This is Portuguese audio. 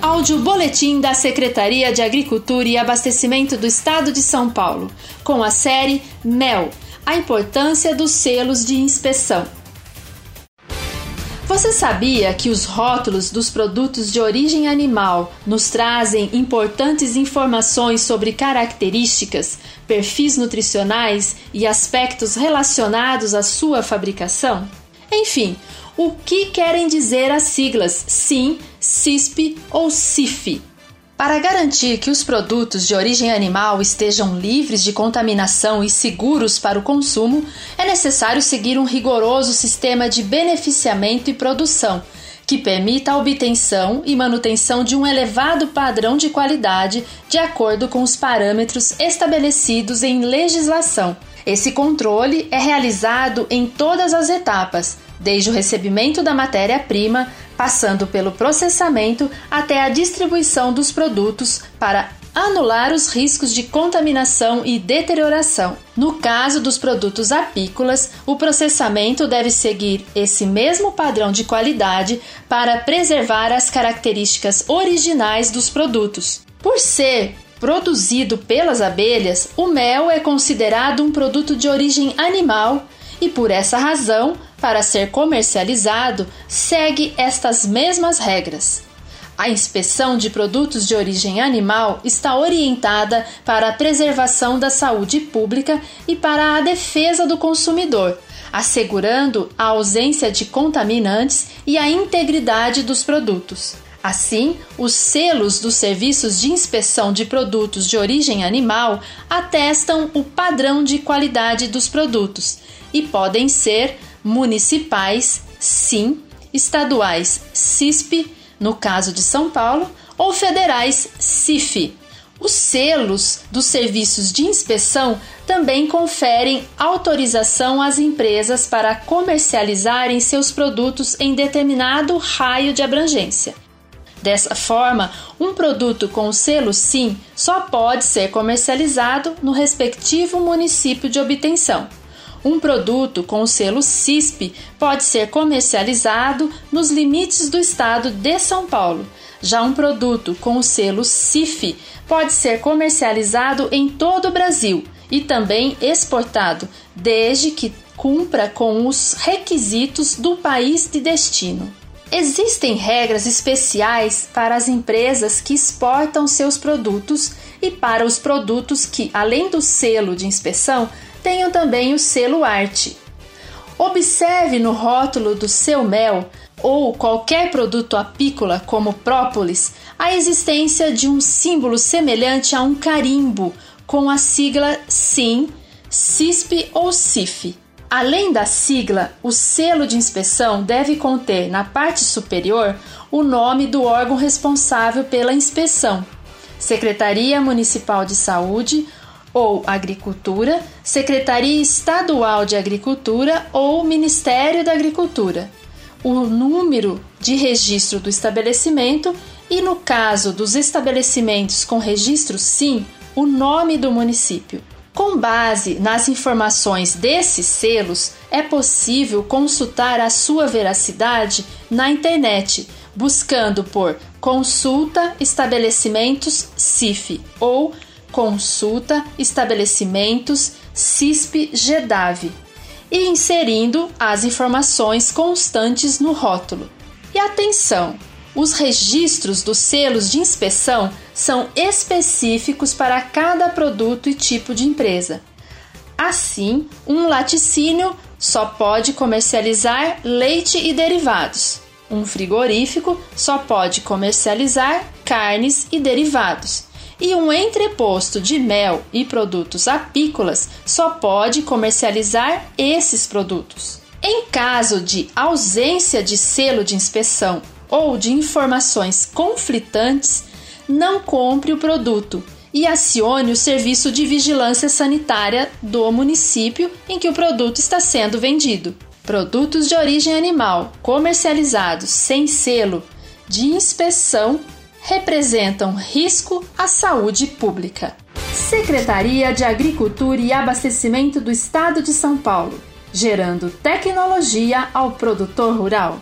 Áudio Boletim da Secretaria de Agricultura e Abastecimento do Estado de São Paulo, com a série MEL A importância dos selos de inspeção. Você sabia que os rótulos dos produtos de origem animal nos trazem importantes informações sobre características, perfis nutricionais e aspectos relacionados à sua fabricação? Enfim, o que querem dizer as siglas SIM, CISP ou CIF? Para garantir que os produtos de origem animal estejam livres de contaminação e seguros para o consumo, é necessário seguir um rigoroso sistema de beneficiamento e produção, que permita a obtenção e manutenção de um elevado padrão de qualidade de acordo com os parâmetros estabelecidos em legislação. Esse controle é realizado em todas as etapas, desde o recebimento da matéria-prima, passando pelo processamento até a distribuição dos produtos para anular os riscos de contaminação e deterioração. No caso dos produtos apícolas, o processamento deve seguir esse mesmo padrão de qualidade para preservar as características originais dos produtos. Por ser produzido pelas abelhas, o mel é considerado um produto de origem animal e, por essa razão, para ser comercializado, segue estas mesmas regras. A inspeção de produtos de origem animal está orientada para a preservação da saúde pública e para a defesa do consumidor, assegurando a ausência de contaminantes e a integridade dos produtos. Assim, os selos dos serviços de inspeção de produtos de origem animal atestam o padrão de qualidade dos produtos e podem ser municipais, sim, estaduais, CISP, no caso de São Paulo, ou federais, CIF. Os selos dos serviços de inspeção também conferem autorização às empresas para comercializarem seus produtos em determinado raio de abrangência. Dessa forma, um produto com o selo SIM só pode ser comercializado no respectivo município de obtenção. Um produto com o selo CISP pode ser comercializado nos limites do estado de São Paulo. Já um produto com o selo CIF pode ser comercializado em todo o Brasil e também exportado, desde que cumpra com os requisitos do país de destino. Existem regras especiais para as empresas que exportam seus produtos e para os produtos que, além do selo de inspeção, tenham também o selo arte. Observe no rótulo do seu mel ou qualquer produto apícola como própolis a existência de um símbolo semelhante a um carimbo com a sigla SIM, CISP ou CIF. Além da sigla, o selo de inspeção deve conter na parte superior o nome do órgão responsável pela inspeção: Secretaria Municipal de Saúde ou Agricultura, Secretaria Estadual de Agricultura ou Ministério da Agricultura, o número de registro do estabelecimento e, no caso dos estabelecimentos com registro SIM, o nome do município. Com base nas informações desses selos, é possível consultar a sua veracidade na internet, buscando por Consulta Estabelecimentos CIF ou Consulta Estabelecimentos CISP GEDAV e inserindo as informações constantes no rótulo. E atenção! Os registros dos selos de inspeção são específicos para cada produto e tipo de empresa. Assim, um laticínio só pode comercializar leite e derivados. Um frigorífico só pode comercializar carnes e derivados. E um entreposto de mel e produtos apícolas só pode comercializar esses produtos. Em caso de ausência de selo de inspeção ou de informações conflitantes, não compre o produto e acione o serviço de vigilância sanitária do município em que o produto está sendo vendido. Produtos de origem animal comercializados sem selo de inspeção representam risco à saúde pública. Secretaria de Agricultura e Abastecimento do Estado de São Paulo, gerando tecnologia ao produtor rural.